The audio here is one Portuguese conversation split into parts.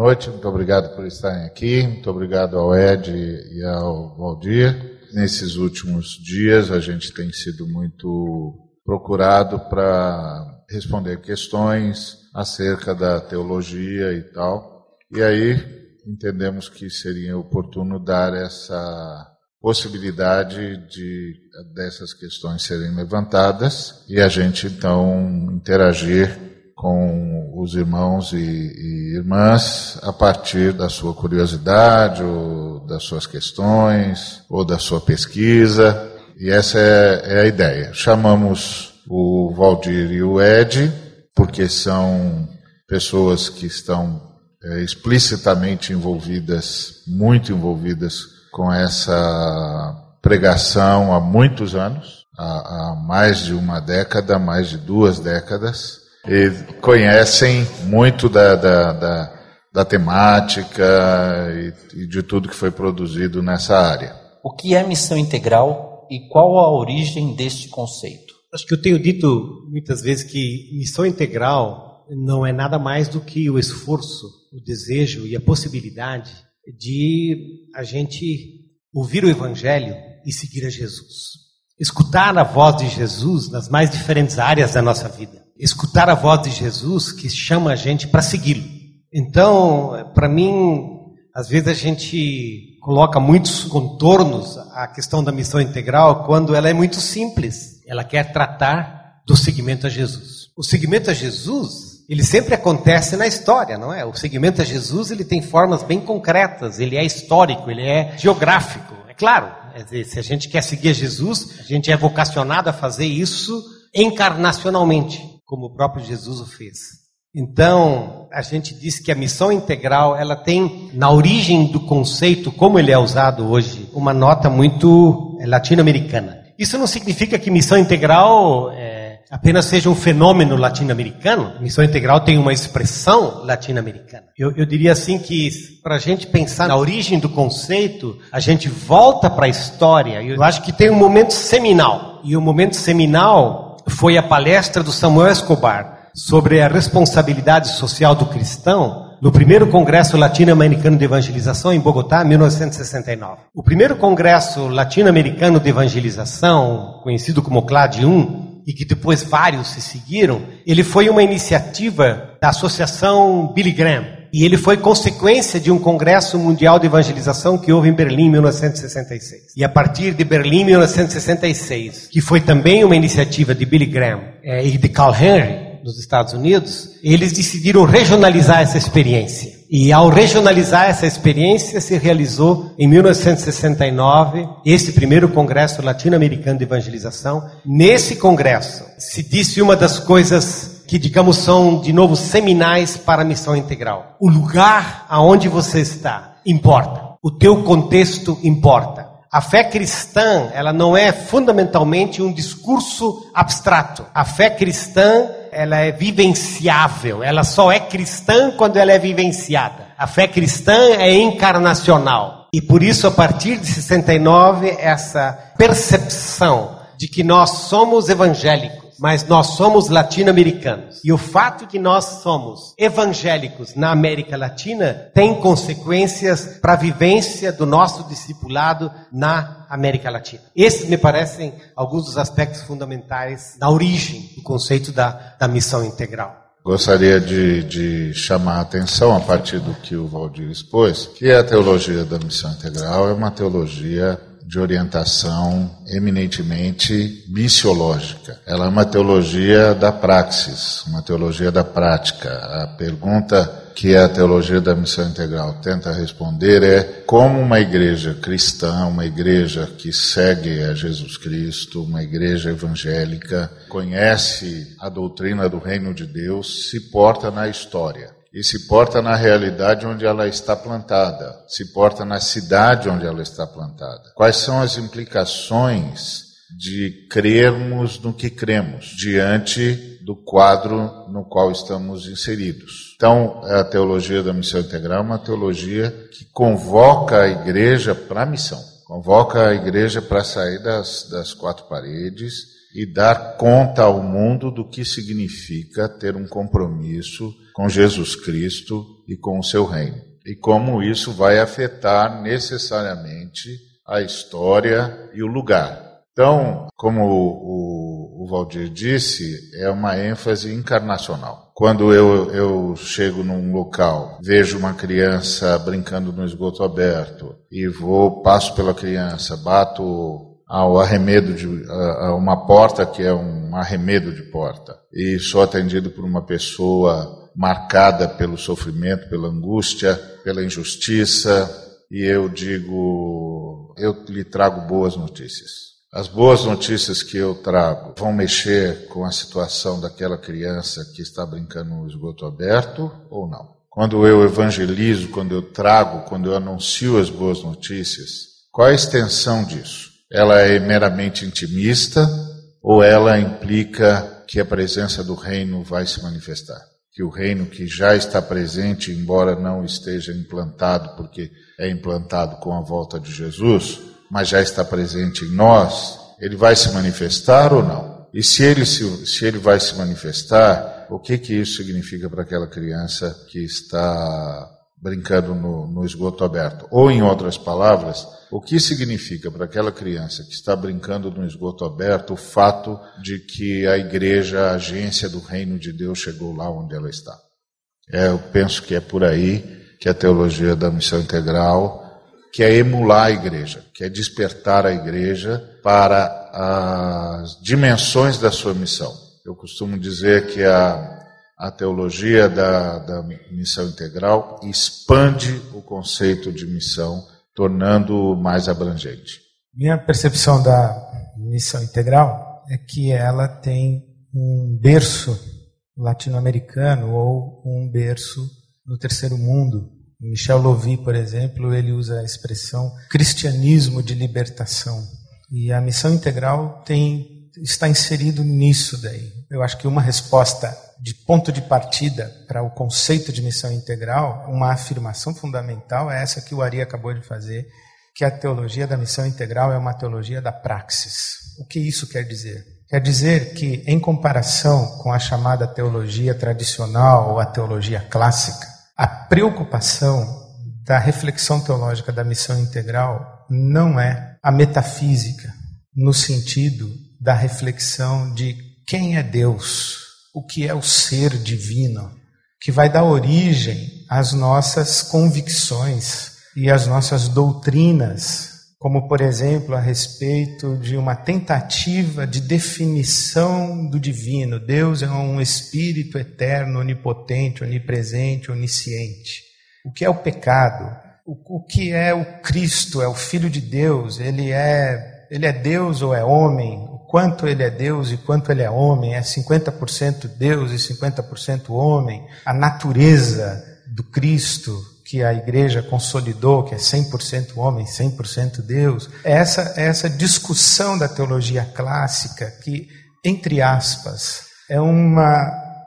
noite, muito obrigado por estarem aqui, muito obrigado ao Ed e ao Valdir. Nesses últimos dias a gente tem sido muito procurado para responder questões acerca da teologia e tal. E aí entendemos que seria oportuno dar essa possibilidade de dessas questões serem levantadas e a gente então interagir com os irmãos e, e, irmãs a partir da sua curiosidade, ou das suas questões, ou da sua pesquisa. E essa é, é a ideia. Chamamos o Valdir e o Ed, porque são pessoas que estão é, explicitamente envolvidas, muito envolvidas com essa pregação há muitos anos, há, há mais de uma década, mais de duas décadas e conhecem muito da, da, da, da temática e, e de tudo que foi produzido nessa área. O que é missão integral e qual a origem deste conceito? Acho que eu tenho dito muitas vezes que missão integral não é nada mais do que o esforço, o desejo e a possibilidade de a gente ouvir o Evangelho e seguir a Jesus. Escutar a voz de Jesus nas mais diferentes áreas da nossa vida escutar a voz de Jesus que chama a gente para segui-lo. Então, para mim, às vezes a gente coloca muitos contornos à questão da missão integral quando ela é muito simples. Ela quer tratar do seguimento a Jesus. O seguimento a Jesus, ele sempre acontece na história, não é? O seguimento a Jesus, ele tem formas bem concretas, ele é histórico, ele é geográfico. É claro, se a gente quer seguir a Jesus, a gente é vocacionado a fazer isso encarnacionalmente como o próprio Jesus o fez. Então, a gente diz que a missão integral, ela tem, na origem do conceito, como ele é usado hoje, uma nota muito é, latino-americana. Isso não significa que missão integral é, apenas seja um fenômeno latino-americano. Missão integral tem uma expressão latino-americana. Eu, eu diria assim que, para a gente pensar na origem do conceito, a gente volta para a história. Eu acho que tem um momento seminal. E o momento seminal foi a palestra do Samuel Escobar sobre a responsabilidade social do cristão no primeiro Congresso Latino-Americano de Evangelização em Bogotá, 1969. O primeiro Congresso Latino-Americano de Evangelização, conhecido como CLAD 1, e que depois vários se seguiram, ele foi uma iniciativa da Associação Billy Graham, e ele foi consequência de um congresso mundial de evangelização que houve em Berlim em 1966. E a partir de Berlim em 1966, que foi também uma iniciativa de Billy Graham é, e de Carl Henry nos Estados Unidos, eles decidiram regionalizar essa experiência. E ao regionalizar essa experiência, se realizou em 1969 esse primeiro Congresso Latino-Americano de Evangelização. Nesse congresso, se disse uma das coisas que, digamos, são de novo seminais para a missão integral. O lugar aonde você está importa. O teu contexto importa. A fé cristã, ela não é fundamentalmente um discurso abstrato. A fé cristã, ela é vivenciável. Ela só é cristã quando ela é vivenciada. A fé cristã é encarnacional. E por isso, a partir de 69, essa percepção de que nós somos evangélicos, mas nós somos latino-americanos. E o fato que nós somos evangélicos na América Latina tem consequências para a vivência do nosso discipulado na América Latina. Esses me parecem alguns dos aspectos fundamentais da origem do conceito da, da missão integral. Gostaria de, de, chamar a atenção, a partir do que o Valdir expôs, que a teologia da missão integral é uma teologia de orientação eminentemente missiológica. Ela é uma teologia da praxis, uma teologia da prática. A pergunta que a teologia da missão integral tenta responder é como uma igreja cristã, uma igreja que segue a Jesus Cristo, uma igreja evangélica, conhece a doutrina do reino de Deus, se porta na história e se porta na realidade onde ela está plantada, se porta na cidade onde ela está plantada. Quais são as implicações de crermos no que cremos diante do quadro no qual estamos inseridos? Então, a teologia da missão integral é uma teologia que convoca a igreja para a missão Convoca a igreja para sair das, das quatro paredes e dar conta ao mundo do que significa ter um compromisso com Jesus Cristo e com o seu reino. E como isso vai afetar necessariamente a história e o lugar. Então, como o, o, Valdir disse, é uma ênfase encarnacional. Quando eu, eu chego num local, vejo uma criança brincando no esgoto aberto e vou, passo pela criança, bato ao arremedo de a, uma porta que é um arremedo de porta e sou atendido por uma pessoa marcada pelo sofrimento, pela angústia, pela injustiça e eu digo, eu lhe trago boas notícias. As boas notícias que eu trago vão mexer com a situação daquela criança que está brincando no esgoto aberto ou não? Quando eu evangelizo, quando eu trago, quando eu anuncio as boas notícias, qual a extensão disso? Ela é meramente intimista ou ela implica que a presença do reino vai se manifestar? Que o reino que já está presente, embora não esteja implantado, porque é implantado com a volta de Jesus, mas já está presente em nós, ele vai se manifestar ou não? E se ele, se, se ele vai se manifestar, o que, que isso significa para aquela criança que está brincando no, no, esgoto aberto? Ou, em outras palavras, o que significa para aquela criança que está brincando no esgoto aberto o fato de que a igreja, a agência do reino de Deus, chegou lá onde ela está? É, eu penso que é por aí que a teologia da missão integral que é emular a igreja, que é despertar a igreja para as dimensões da sua missão. Eu costumo dizer que a, a teologia da, da missão integral expande o conceito de missão, tornando mais abrangente. Minha percepção da missão integral é que ela tem um berço latino-americano ou um berço no terceiro mundo Michel Louvi, por exemplo, ele usa a expressão cristianismo de libertação. E a missão integral tem, está inserido nisso daí. Eu acho que uma resposta de ponto de partida para o conceito de missão integral, uma afirmação fundamental é essa que o Ari acabou de fazer, que a teologia da missão integral é uma teologia da praxis. O que isso quer dizer? Quer dizer que, em comparação com a chamada teologia tradicional ou a teologia clássica, a preocupação da reflexão teológica da missão integral não é a metafísica, no sentido da reflexão de quem é Deus, o que é o ser divino, que vai dar origem às nossas convicções e às nossas doutrinas como por exemplo a respeito de uma tentativa de definição do divino. Deus é um espírito eterno, onipotente, onipresente, onisciente. O que é o pecado? O, que é o Cristo? É o Filho de Deus? Ele é, ele é Deus ou é homem? Quanto ele é Deus e quanto ele é homem? É 50% Deus e 50% homem? A natureza do Cristo que a igreja consolidou, que é 100% homem, 100% Deus, é essa, é essa discussão da teologia clássica que, entre aspas, é uma,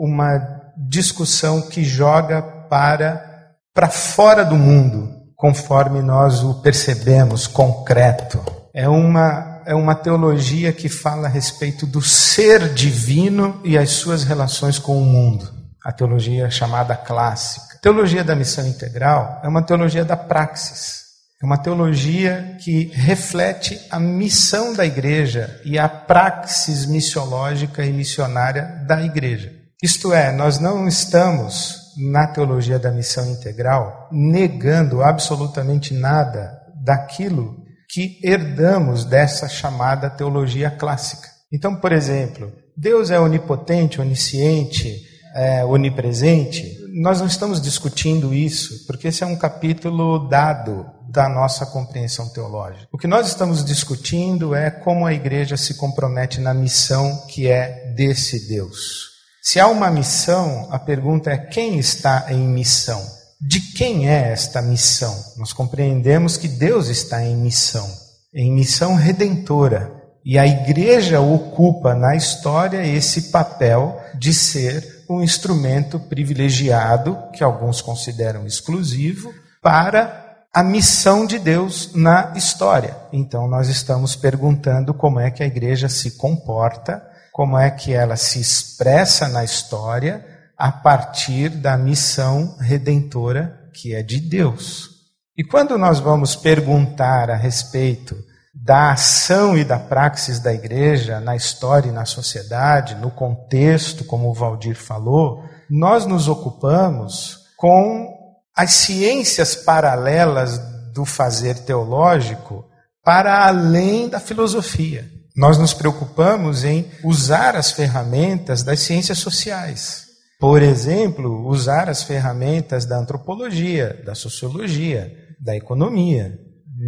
uma discussão que joga para, para fora do mundo, conforme nós o percebemos, concreto. É uma, é uma teologia que fala a respeito do ser divino e as suas relações com o mundo. A teologia chamada clássica. Teologia da missão integral é uma teologia da praxis. É uma teologia que reflete a missão da igreja e a praxis missiológica e missionária da igreja. Isto é, nós não estamos na teologia da missão integral negando absolutamente nada daquilo que herdamos dessa chamada teologia clássica. Então, por exemplo, Deus é onipotente, onisciente, é, onipresente, nós não estamos discutindo isso, porque esse é um capítulo dado da nossa compreensão teológica. O que nós estamos discutindo é como a igreja se compromete na missão que é desse Deus. Se há uma missão, a pergunta é quem está em missão? De quem é esta missão? Nós compreendemos que Deus está em missão, em missão redentora. E a igreja ocupa na história esse papel de ser um instrumento privilegiado, que alguns consideram exclusivo, para a missão de Deus na história. Então, nós estamos perguntando como é que a igreja se comporta, como é que ela se expressa na história a partir da missão redentora que é de Deus. E quando nós vamos perguntar a respeito da ação e da praxis da igreja na história e na sociedade, no contexto, como o Valdir falou, nós nos ocupamos com as ciências paralelas do fazer teológico para além da filosofia. Nós nos preocupamos em usar as ferramentas das ciências sociais. Por exemplo, usar as ferramentas da antropologia, da sociologia, da economia.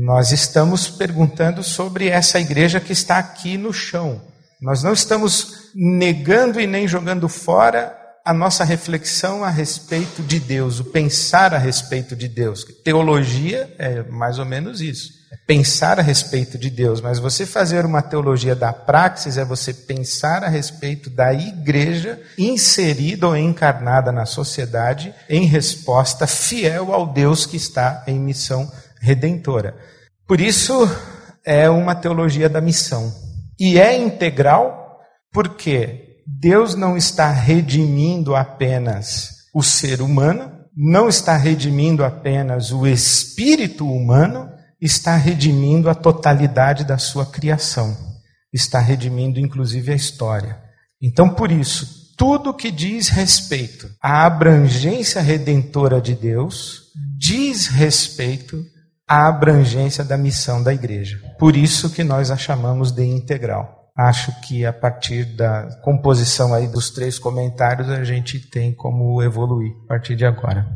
Nós estamos perguntando sobre essa igreja que está aqui no chão. Nós não estamos negando e nem jogando fora a nossa reflexão a respeito de Deus, o pensar a respeito de Deus. Teologia é mais ou menos isso. Pensar a respeito de Deus, mas você fazer uma teologia da praxis é você pensar a respeito da igreja inserida ou encarnada na sociedade em resposta fiel ao Deus que está em missão redentora. Por isso é uma teologia da missão. E é integral porque Deus não está redimindo apenas o ser humano, não está redimindo apenas o espírito humano, está redimindo a totalidade da sua criação, está redimindo inclusive a história. Então, por isso, tudo que diz respeito à abrangência redentora de Deus diz respeito à abrangência da missão da igreja. Por isso que nós a chamamos de integral acho que a partir da composição aí dos três comentários a gente tem como evoluir a partir de agora.